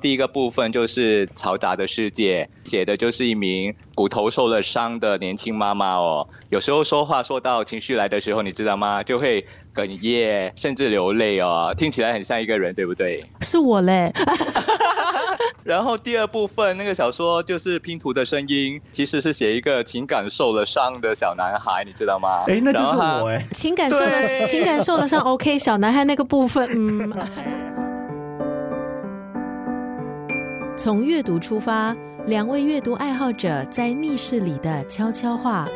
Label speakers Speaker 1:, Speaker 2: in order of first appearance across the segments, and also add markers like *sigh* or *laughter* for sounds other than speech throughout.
Speaker 1: 第一个部分就是嘈杂的世界，写的就是一名骨头受了伤的年轻妈妈哦。有时候说话说到情绪来的时候，你知道吗？就会哽咽，甚至流泪哦。听起来很像一个人，对不对？
Speaker 2: 是我嘞。*laughs*
Speaker 1: 然后第二部分那个小说就是拼图的声音，其实是写一个情感受了伤的小男孩，你知道吗？
Speaker 3: 哎，那就是我哎。
Speaker 2: 情感受了情感受了伤，OK，小男孩那个部分，嗯。*laughs* 从阅读出发，两位阅读爱好者在密室里的悄悄话。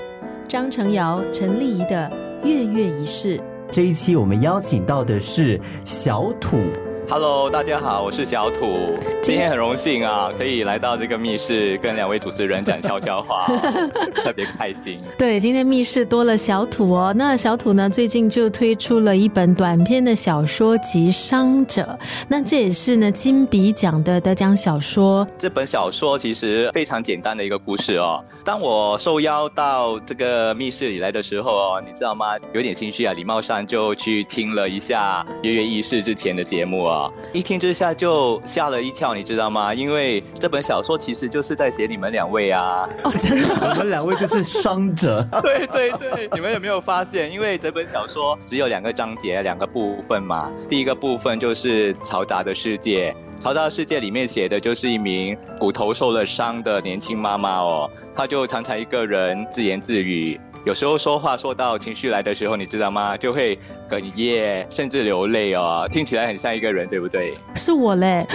Speaker 2: 张成尧、陈丽仪的月月仪式。
Speaker 3: 这一期我们邀请到的是小土。
Speaker 1: Hello，大家好，我是小土。今天很荣幸啊，可以来到这个密室，跟两位主持人讲悄悄话，*laughs* 特别开心。
Speaker 2: 对，今天密室多了小土哦。那小土呢，最近就推出了一本短篇的小说集《伤者》，那这也是呢金笔奖的得奖小说。
Speaker 1: 这本小说其实非常简单的一个故事哦。当我受邀到这个密室里来的时候哦，你知道吗？有点心虚啊，礼貌上就去听了一下月月议事之前的节目哦。一听之下就吓了一跳，你知道吗？因为这本小说其实就是在写你们两位啊。
Speaker 2: 哦，真的，*laughs*
Speaker 3: 我们两位就是伤者。*laughs*
Speaker 1: 对对对，你们有没有发现？因为这本小说只有两个章节，两个部分嘛。第一个部分就是嘈杂的世界，嘈杂的世界里面写的就是一名骨头受了伤的年轻妈妈哦，她就常常一个人自言自语。有时候说话说到情绪来的时候，你知道吗？就会哽咽，甚至流泪哦。听起来很像一个人，对不对？
Speaker 2: 是我嘞，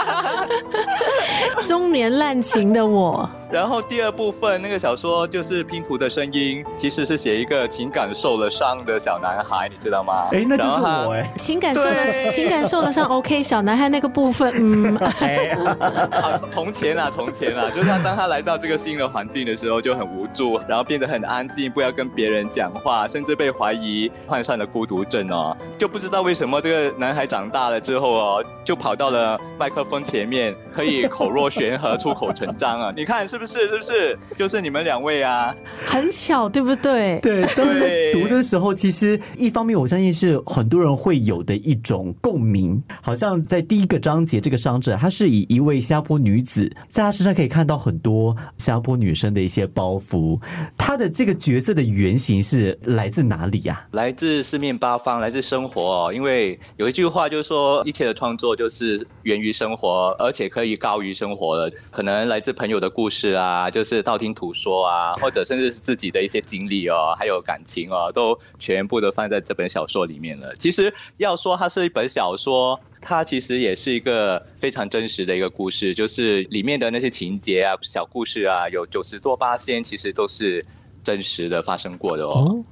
Speaker 2: *laughs* 中年滥情的我。
Speaker 1: 然后第二部分那个小说就是拼图的声音，其实是写一个情感受了伤的小男孩，你知道吗？
Speaker 3: 哎，那就是我哎。
Speaker 2: 情感受了情感受了伤，*laughs* OK，小男孩那个部分，嗯。*laughs*
Speaker 1: 啊，从前啊，从前啊，就是他当他来到这个新的环境的时候就很无助，然后变得很安静，不要跟别人讲话，甚至被怀疑患上了孤独症哦。就不知道为什么这个男孩长大了之后哦，就跑到了麦克风前面，可以口若悬河、出口成章啊！你看是。不是？是不是？就是你们两位啊，
Speaker 2: 很巧，对不对？
Speaker 3: 对对。读的时候，其实一方面我相信是很多人会有的一种共鸣。好像在第一个章节，这个伤者，他是以一位新加坡女子，在她身上可以看到很多新加坡女生的一些包袱。她的这个角色的原型是来自哪里呀？
Speaker 1: 来自四面八方，来自生活。因为有一句话就是说，一切的创作就是源于生活，活而且可以高于生活的。可能来自朋友的故事。啊，就是道听途说啊，或者甚至是自己的一些经历哦，还有感情哦，都全部都放在这本小说里面了。其实要说它是一本小说，它其实也是一个非常真实的一个故事，就是里面的那些情节啊、小故事啊，有九十多八仙，其实都是真实的发生过的哦。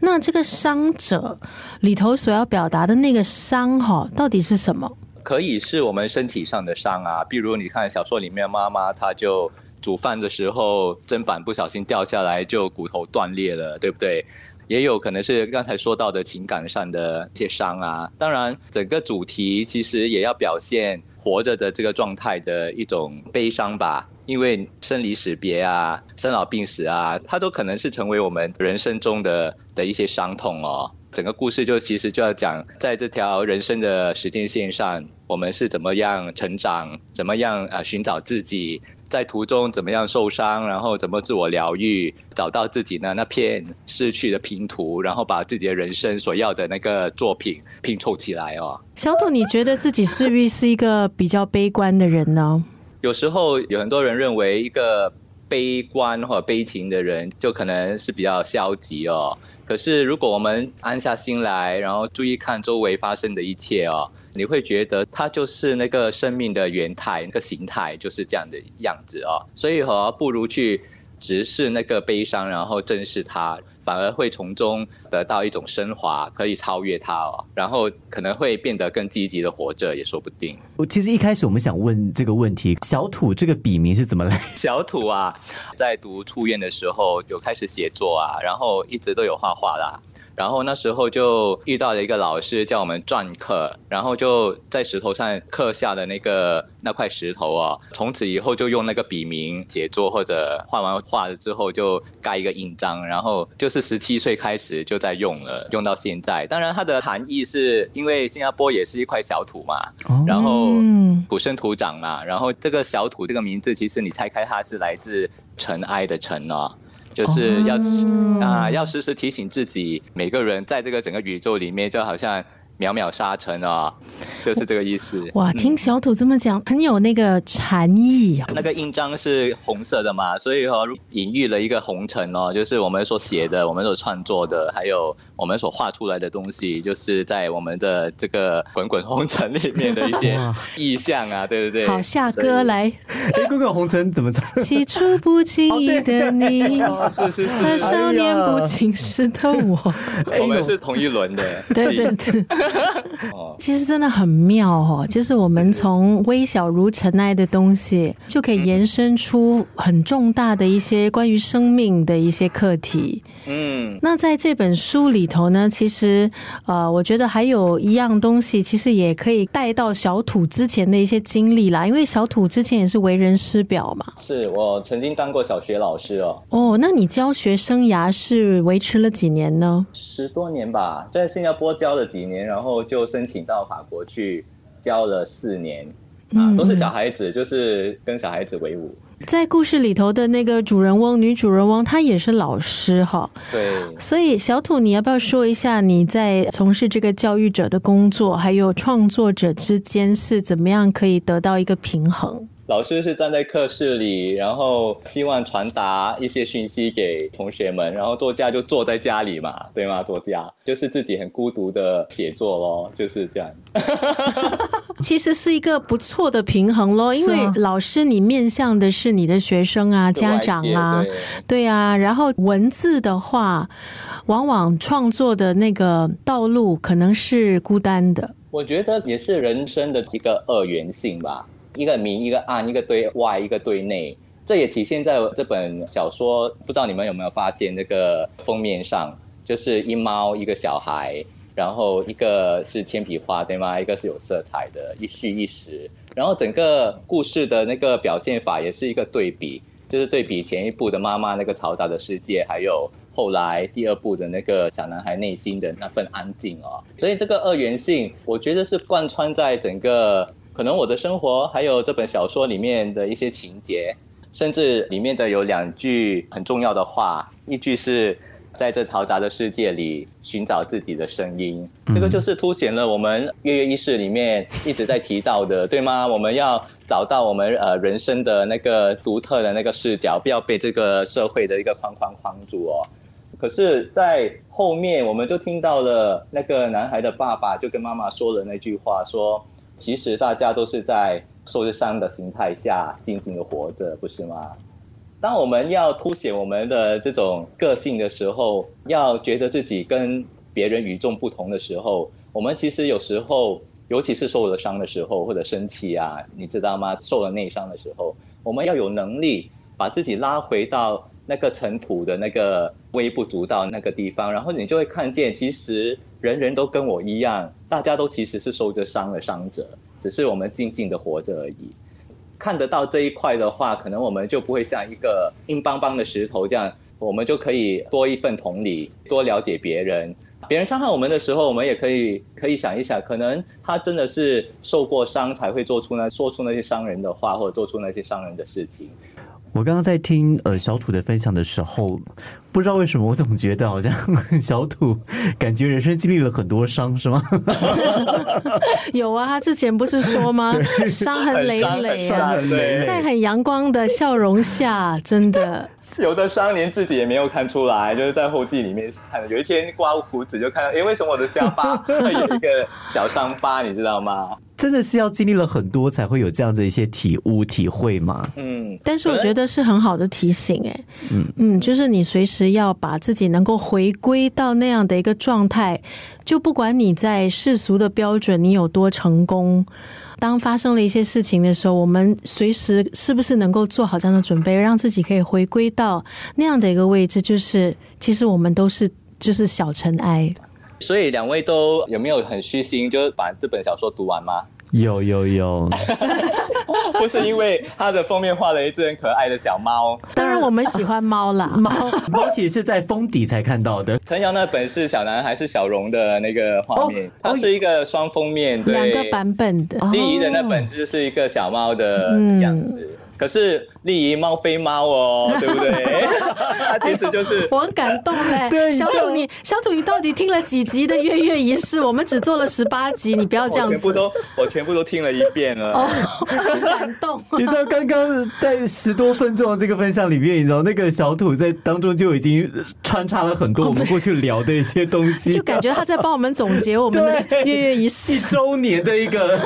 Speaker 2: 那这个伤者里头所要表达的那个伤哈，到底是什么？
Speaker 1: 可以是我们身体上的伤啊，比如你看小说里面妈妈，她就。煮饭的时候砧板不小心掉下来，就骨头断裂了，对不对？也有可能是刚才说到的情感上的一些伤啊。当然，整个主题其实也要表现活着的这个状态的一种悲伤吧，因为生离死别啊、生老病死啊，它都可能是成为我们人生中的的一些伤痛哦。整个故事就其实就要讲，在这条人生的时间线上，我们是怎么样成长，怎么样啊寻找自己。在途中怎么样受伤，然后怎么自我疗愈，找到自己呢那片失去的拼图，然后把自己的人生所要的那个作品拼凑起来哦。
Speaker 2: 小土，你觉得自己是不是是一个比较悲观的人呢？
Speaker 1: 有时候有很多人认为一个悲观或者悲情的人就可能是比较消极哦。可是如果我们安下心来，然后注意看周围发生的一切哦。你会觉得它就是那个生命的原态，那个形态就是这样的样子哦。所以哈，不如去直视那个悲伤，然后正视它，反而会从中得到一种升华，可以超越它哦。然后可能会变得更积极的活着，也说不定。
Speaker 3: 我其实一开始我们想问这个问题：小土这个笔名是怎么来？*laughs*
Speaker 1: 小土啊，在读初院的时候有开始写作啊，然后一直都有画画啦。然后那时候就遇到了一个老师叫我们篆刻，然后就在石头上刻下的那个那块石头啊，从此以后就用那个笔名写作，或者画完画了之后就盖一个印章，然后就是十七岁开始就在用了，用到现在。当然它的含义是因为新加坡也是一块小土嘛，然后土生土长嘛。然后这个小土这个名字，其实你拆开它是来自尘埃的尘哦，就是要、
Speaker 2: 哦。
Speaker 1: 啊，要时时提醒自己，每个人在这个整个宇宙里面，就好像渺渺沙尘啊、就是这个意思。
Speaker 2: 哇，听小土这么讲，很有那个禅意啊。
Speaker 1: 那个印章是红色的嘛，所以哦，隐喻了一个红尘哦，就是我们所写的、我们所创作的，还有我们所画出来的东西，就是在我们的这个滚滚红尘里面的一些 *laughs* 意象啊，对对对？
Speaker 2: 好，下歌。来。
Speaker 3: 哎，滚滚红尘怎么唱？
Speaker 2: 起初不经意的你，
Speaker 1: 哦，是是
Speaker 2: 和
Speaker 1: 是，
Speaker 2: 少年不经事的我。
Speaker 1: 我们是同一轮的。
Speaker 2: 对对对，
Speaker 1: 哦，*laughs*
Speaker 2: 其实真的很妙哦，就是我们从微小如尘埃的东西，就可以延伸出很重大的一些关于生命的一些课题。
Speaker 1: 嗯，
Speaker 2: 那在这本书里头呢，其实呃，我觉得还有一样东西，其实也可以带到小土之前的一些经历啦，因为小土之前也是为人师表嘛。
Speaker 1: 是我曾经当过小学老师哦，
Speaker 2: 哦，那你教学生涯是维持了几年呢？
Speaker 1: 十多年吧，在新加坡教了几年，然后就申请到法国去教了四年。啊，
Speaker 2: 嗯
Speaker 1: 都是小孩子，就是跟小孩子为伍。
Speaker 2: 在故事里头的那个主人翁，女主人翁，她也是老师哈。
Speaker 1: 对，
Speaker 2: 所以小土，你要不要说一下你在从事这个教育者的工作，还有创作者之间是怎么样可以得到一个平衡？
Speaker 1: 老师是站在课室里，然后希望传达一些讯息给同学们，然后作家就坐在家里嘛，对吗？作家就是自己很孤独的写作咯，就是这样。*laughs*
Speaker 2: 其实是一个不错的平衡咯，因为老师你面向的是你的学生啊、家长啊，
Speaker 1: 对
Speaker 2: 对啊，然后文字的话，往往创作的那个道路可能是孤单的。
Speaker 1: 我觉得也是人生的一个二元性吧，一个明，一个暗，一个对外，一个对内。这也体现在这本小说，不知道你们有没有发现，那个封面上就是一猫一个小孩，然后一个是铅笔画，对吗？一个是有色彩的，一虚一实。然后整个故事的那个表现法也是一个对比，就是对比前一部的妈妈那个嘈杂的世界，还有后来第二部的那个小男孩内心的那份安静哦。所以这个二元性，我觉得是贯穿在整个可能我的生活，还有这本小说里面的一些情节，甚至里面的有两句很重要的话，一句是。在这嘈杂的世界里寻找自己的声音，这个就是凸显了我们跃跃欲试里面一直在提到的，对吗？我们要找到我们呃人生的那个独特的那个视角，不要被这个社会的一个框框框住哦。可是，在后面我们就听到了那个男孩的爸爸就跟妈妈说了那句话，说其实大家都是在受着伤的形态下静静的活着，不是吗？当我们要凸显我们的这种个性的时候，要觉得自己跟别人与众不同的时候，我们其实有时候，尤其是受了伤的时候，或者生气啊，你知道吗？受了内伤的时候，我们要有能力把自己拉回到那个尘土的那个微不足道那个地方，然后你就会看见，其实人人都跟我一样，大家都其实是受着伤的伤者，只是我们静静的活着而已。看得到这一块的话，可能我们就不会像一个硬邦邦的石头这样，我们就可以多一份同理，多了解别人。别人伤害我们的时候，我们也可以可以想一想，可能他真的是受过伤才会做出那说出那些伤人的话，或者做出那些伤人的事情。
Speaker 3: 我刚刚在听呃小土的分享的时候，不知道为什么我总觉得好像 *laughs* 小土感觉人生经历了很多伤，是吗？*laughs*
Speaker 2: 有啊，他之前不是说吗？*laughs* 伤痕累累啊，
Speaker 1: 对，
Speaker 2: 在很阳光的笑容下，真的
Speaker 1: 有的伤连自己也没有看出来，就是在后记里面看的。有一天刮胡子就看到，诶，为什么我的下巴会有一个小伤疤，你知道吗？
Speaker 3: 真的是要经历了很多才会有这样的一些体悟体会吗？
Speaker 1: 嗯，
Speaker 2: 但是我觉得是很好的提醒、哎，嗯嗯，就是你随时要把自己能够回归到那样的一个状态，就不管你在世俗的标准你有多成功，当发生了一些事情的时候，我们随时是不是能够做好这样的准备，让自己可以回归到那样的一个位置，就是其实我们都是就是小尘埃。
Speaker 1: 所以两位都有没有很虚心，就是把这本小说读完吗？
Speaker 3: 有有有，*laughs*
Speaker 1: 不是因为它的封面画了一只很可爱的小猫。
Speaker 2: 当然，我们喜欢猫啦。*laughs*
Speaker 3: 猫猫其实是在封底才看到的。
Speaker 1: 陈瑶那本是小男孩是小荣的那个画面，它是一个双封面，
Speaker 2: 两个版本的。
Speaker 1: 第一的那本就是一个小猫的样子，可是。丽姨猫非猫哦，*laughs* 对不对？*laughs* 他其实就是
Speaker 2: 我很感动 *laughs* 嘞。小土，你小土，你到底听了几集的月月仪式？我们只做了十八集，你不要这样子。
Speaker 1: 全部都我全部都听了一遍了。哦，
Speaker 2: 很感动。
Speaker 3: 你知道刚刚在十多分钟的这个分享里面，你知道那个小土在当中就已经穿插了很多我们过去聊的一些东西，
Speaker 2: 就感觉他在帮我们总结我们的月月仪式
Speaker 3: 一周年的一个。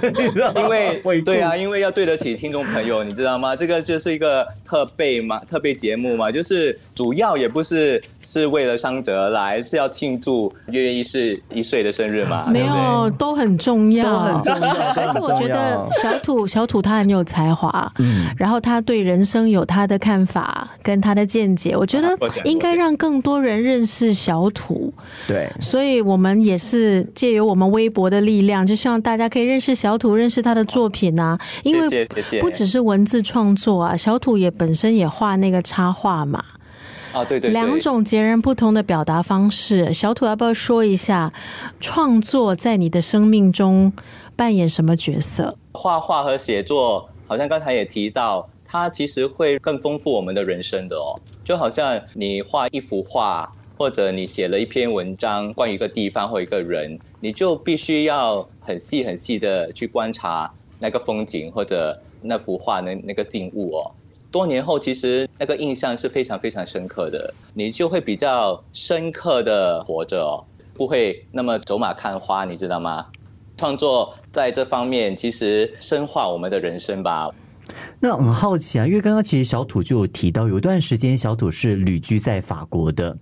Speaker 1: 因为对啊，因为要对得起听众朋友，你知道吗？这个就是一个。个特备嘛，特备节目嘛，就是主要也不是是为了伤者来，是要庆祝月月一是一岁的生日嘛。
Speaker 2: 没有，都很重要，
Speaker 3: 都很重要。
Speaker 2: 而且我觉得小土小土他很有才华，嗯，然后他对人生有他的看法跟他的见解，我觉得应该让更多人认识小土。
Speaker 3: 对，
Speaker 2: 所以我们也是借由我们微博的力量，就希望大家可以认识小土，认识他的作品啊。因为不只是文字创作啊，小。土也本身也画那个插画嘛，
Speaker 1: 啊对对，
Speaker 2: 两种截然不同的表达方式。小土要不要说一下创作在你的生命中扮演什么角色？
Speaker 1: 画画和写作，好像刚才也提到，它其实会更丰富我们的人生的哦。就好像你画一幅画，或者你写了一篇文章，关于一个地方或一个人，你就必须要很细很细的去观察那个风景或者那幅画那那个景物哦。多年后，其实那个印象是非常非常深刻的，你就会比较深刻的活着哦，不会那么走马看花，你知道吗？创作在这方面其实深化我们的人生吧。
Speaker 3: 那很好奇啊，因为刚刚其实小土就有提到，有一段时间小土是旅居在法国的，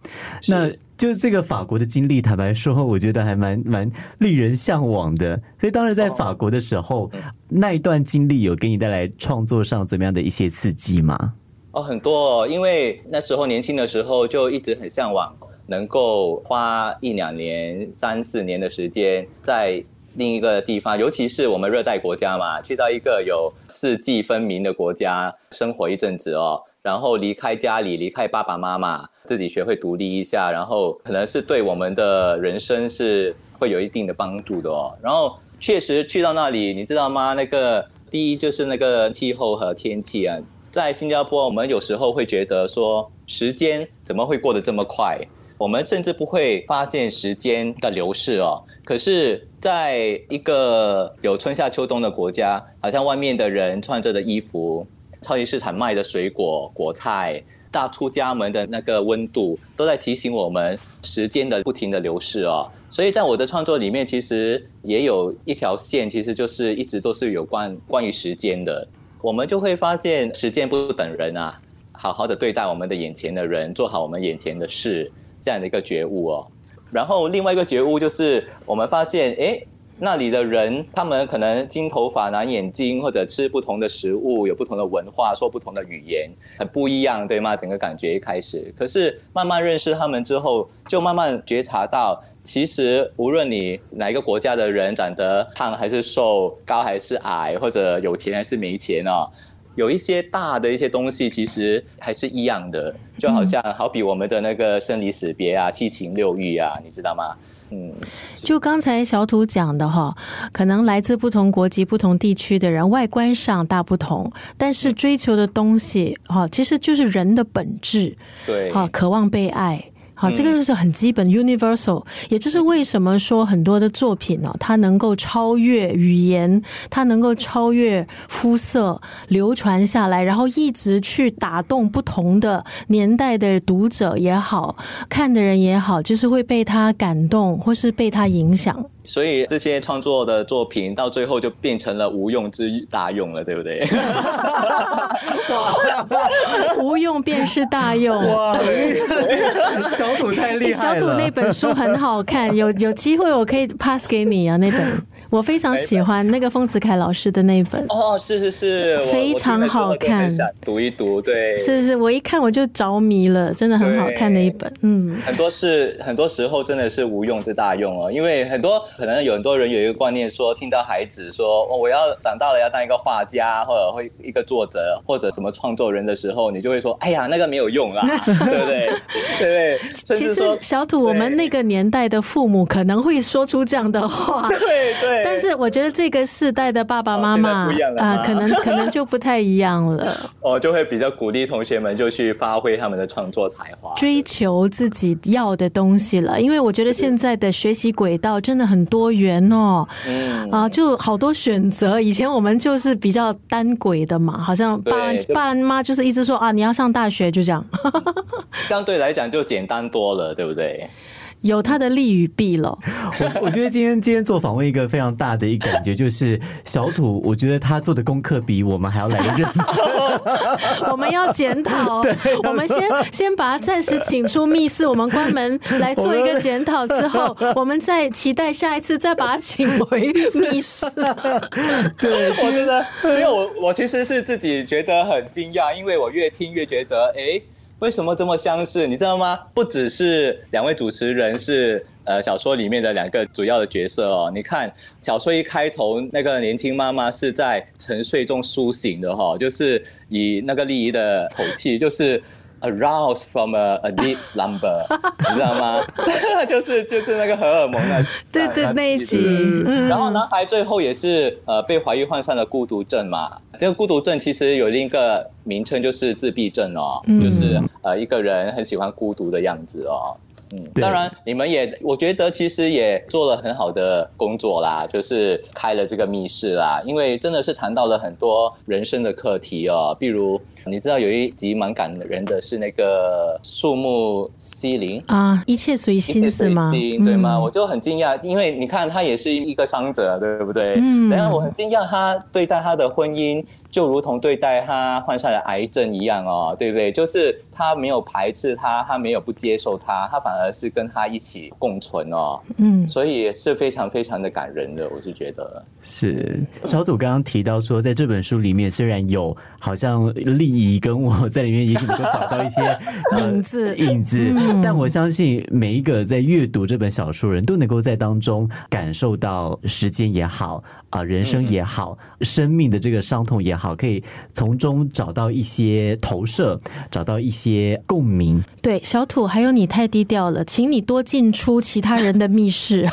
Speaker 3: 那就这个法国的经历，坦白说，我觉得还蛮蛮令人向往的。所以当时在法国的时候，那一段经历有给你带来创作上怎么样的一些刺激吗？
Speaker 1: 哦，很多，因为那时候年轻的时候就一直很向往，能够花一两年、三四年的时间在。另一个地方，尤其是我们热带国家嘛，去到一个有四季分明的国家生活一阵子哦，然后离开家里，离开爸爸妈妈，自己学会独立一下，然后可能是对我们的人生是会有一定的帮助的哦。然后确实去到那里，你知道吗？那个第一就是那个气候和天气啊，在新加坡，我们有时候会觉得说时间怎么会过得这么快？我们甚至不会发现时间的流逝哦。可是，在一个有春夏秋冬的国家，好像外面的人穿着的衣服，超级市场卖的水果果菜，大出家门的那个温度，都在提醒我们时间的不停的流逝哦。所以在我的创作里面，其实也有一条线，其实就是一直都是有关关于时间的。我们就会发现，时间不等人啊，好好的对待我们的眼前的人，做好我们眼前的事，这样的一个觉悟哦。然后另外一个觉悟就是，我们发现，哎，那里的人，他们可能金头发、蓝眼睛，或者吃不同的食物，有不同的文化，说不同的语言，很不一样，对吗？整个感觉一开始，可是慢慢认识他们之后，就慢慢觉察到，其实无论你哪一个国家的人，长得胖还是瘦，高还是矮，或者有钱还是没钱哦。有一些大的一些东西，其实还是一样的，就好像好比我们的那个生离死别啊、七情六欲啊，你知道吗？
Speaker 2: 嗯，就刚才小土讲的哈，可能来自不同国籍、不同地区的人，外观上大不同，但是追求的东西哈，其实就是人的本质，
Speaker 1: 对，
Speaker 2: 哈，渴望被爱。好，这个就是很基本，universal，也就是为什么说很多的作品呢，它能够超越语言，它能够超越肤色，流传下来，然后一直去打动不同的年代的读者也好看的人也好，就是会被他感动，或是被他影响。
Speaker 1: 所以这些创作的作品到最后就变成了无用之大用了，对不对？*laughs*
Speaker 2: 无用便是大用。哇，*laughs*
Speaker 3: 小土太厉害
Speaker 2: 了！小土那本书很好看，有有机会我可以 pass 给你啊，那本我非常喜欢那个丰子恺老师的那一本。
Speaker 1: 哦，是是是，
Speaker 2: 非常好看，
Speaker 1: 读一读，对，
Speaker 2: 是是，我一看我就着迷了，真的很好看的一本。嗯，
Speaker 1: 很多是很多时候真的是无用之大用哦，因为很多可能有很多人有一个观念说，听到孩子说我要长大了要当一个画家或者会一个作者或者什么创作人的时候，你就会说，哎呀，那个没有用啦，对不对？对对？
Speaker 2: 其实小土，我们那个年代的父母可能会说出这样的话，
Speaker 1: 对对。
Speaker 2: 但是我觉得这个世代的爸爸妈妈啊，可能可能就不太一样了。*laughs*
Speaker 1: 哦，就会比较鼓励同学们就去发挥他们的创作才华，
Speaker 2: 追求自己要的东西了。因为我觉得现在的学习轨道真的很多元哦，嗯啊，就好多选择。以前我们就是比较单轨的嘛，好像爸爸妈就是一直说啊，你要上大学就这样。*laughs*
Speaker 1: 相对来讲就简单多了，对不对？
Speaker 2: 有它的利与弊了。*laughs*
Speaker 3: 我我觉得今天今天做访问一个非常大的一个感觉就是小土，我觉得他做的功课比我们还要来的认真。*laughs*
Speaker 2: 我们要检讨，*laughs* 我们先先把他暂时请出密室，我们关门来做一个检讨之后，我们再期待下一次再把他请回密室。
Speaker 3: 对，
Speaker 1: 我觉得，因为我我其实是自己觉得很惊讶，因为我越听越觉得，哎。为什么这么相似？你知道吗？不只是两位主持人是呃小说里面的两个主要的角色哦。你看小说一开头，那个年轻妈妈是在沉睡中苏醒的哈，就是以那个丽姨的口气，就是。Arouse from a a deep slumber，*laughs* 你知道吗？*laughs* 就是就是那个荷尔蒙的，
Speaker 2: 对对那一集。
Speaker 1: 然后男孩最后也是呃被怀疑患上了孤独症嘛。这个孤独症其实有另一个名称，就是自闭症哦，就是呃一个人很喜欢孤独的样子哦。嗯，当然，你们也，我觉得其实也做了很好的工作啦，就是开了这个密室啦，因为真的是谈到了很多人生的课题哦，比如你知道有一集蛮感人的是那个树木西林
Speaker 2: 啊，一切随心是吗？
Speaker 1: 对吗？我就很惊讶，因为你看他也是一个伤者，对不对？嗯，然后我很惊讶他对待他的婚姻。就如同对待他患上了癌症一样哦，对不对？就是他没有排斥他，他没有不接受他，他反而是跟他一起共存哦。嗯，所以是非常非常的感人的，我是觉得。
Speaker 3: 是小土刚刚提到说，在这本书里面，虽然有好像利益跟我在里面，也许能够找到一些 *laughs*
Speaker 2: 影子
Speaker 3: 影子，但我相信每一个在阅读这本小说人都能够在当中感受到时间也好啊，人生也好，生命的这个伤痛也好。好，可以从中找到一些投射，找到一些共鸣。
Speaker 2: 对，小土，还有你太低调了，请你多进出其他人的密室。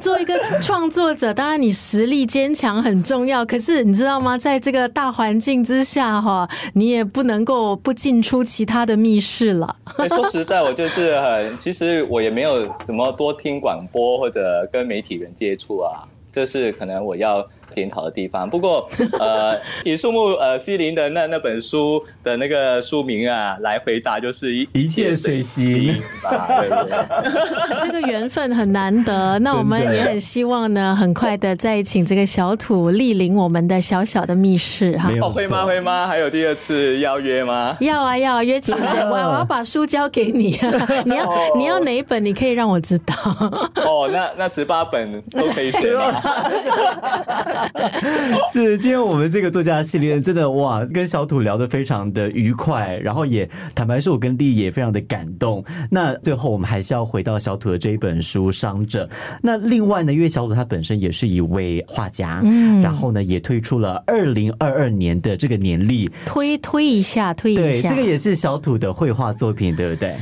Speaker 2: 做一个创作者，当然你实力坚强很重要，可是你知道吗？在这个大环境之下，哈，你也不能够不进出其他的密室了。
Speaker 1: 说实在，我就是很，其实我也没有什么多听广播或者跟媒体人接触啊。这是可能我要。检讨的地方，不过呃，以树木呃西林的那那本书的那个书名啊来回答，就是
Speaker 3: 一一切随心
Speaker 1: 吧。对对，*laughs*
Speaker 2: 这个缘分很难得，那我们也很希望呢，很快的再请这个小土莅临我们的小小的密室哈。
Speaker 1: 哦会吗？会吗？还有第二次邀约吗？
Speaker 2: 要啊要啊约起来，我我要把书交给你啊，*laughs* 你要你要哪一本？你可以让我知道。
Speaker 1: 哦，那那十八本都可以写吗？*laughs* *laughs*
Speaker 3: 是，今天我们这个作家系列真的哇，跟小土聊得非常的愉快，然后也坦白说，我跟丽也非常的感动。那最后我们还是要回到小土的这一本书《伤者》。那另外呢，因为小土他本身也是一位画家，嗯，然后呢也推出了二零二二年的这个年历，
Speaker 2: 推推一下，推一
Speaker 3: 下，这个也是小土的绘画作品，对不对？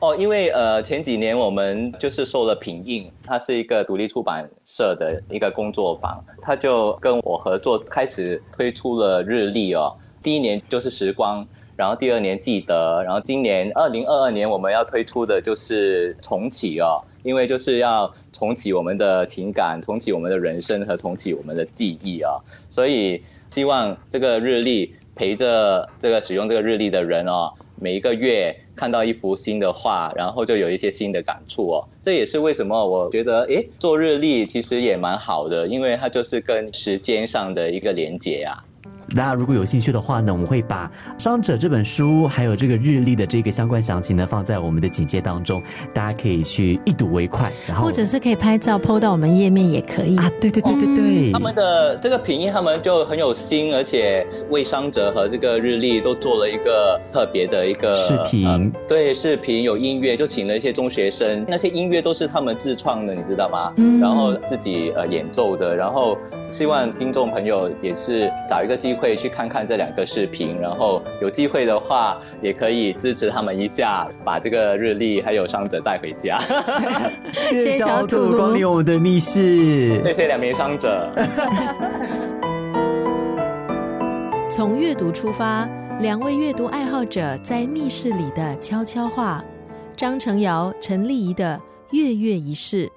Speaker 1: 哦，因为呃前几年我们就是受了品印，它是一个独立出版社的一个工作坊，他就跟我合作，开始推出了日历哦。第一年就是时光，然后第二年记得，然后今年二零二二年我们要推出的就是重启哦，因为就是要重启我们的情感，重启我们的人生和重启我们的记忆啊，所以希望这个日历陪着这个使用这个日历的人哦。每一个月看到一幅新的画，然后就有一些新的感触哦。这也是为什么我觉得，诶，做日历其实也蛮好的，因为它就是跟时间上的一个连接呀。
Speaker 3: 大家如果有兴趣的话呢，我们会把《伤者》这本书还有这个日历的这个相关详情呢放在我们的简介当中，大家可以去一睹为快。然后
Speaker 2: 或者是可以拍照 PO 到我们页面也可以。
Speaker 3: 啊，对对对对对，
Speaker 1: 他们的这个品音，他们就很有心，而且为伤者和这个日历都做了一个特别的一个
Speaker 3: 视频
Speaker 1: 呃对，视频有音乐，就请了一些中学生，那些音乐都是他们自创的，你知道吗？
Speaker 2: 嗯
Speaker 1: 然后自己呃演奏的，然后希望听众朋友也是找一个机会去看看这两个视频，然后有机会的话也可以支持他们一下，把这个日历还有伤者带回家。
Speaker 3: 谢
Speaker 2: 谢谢小
Speaker 3: 小土
Speaker 2: 土
Speaker 3: 光临我们的密室。
Speaker 1: 谢谢两名伤者。
Speaker 2: 从阅读出发，两位阅读爱好者在密室里的悄悄话。张成尧、陈丽仪的月月仪式。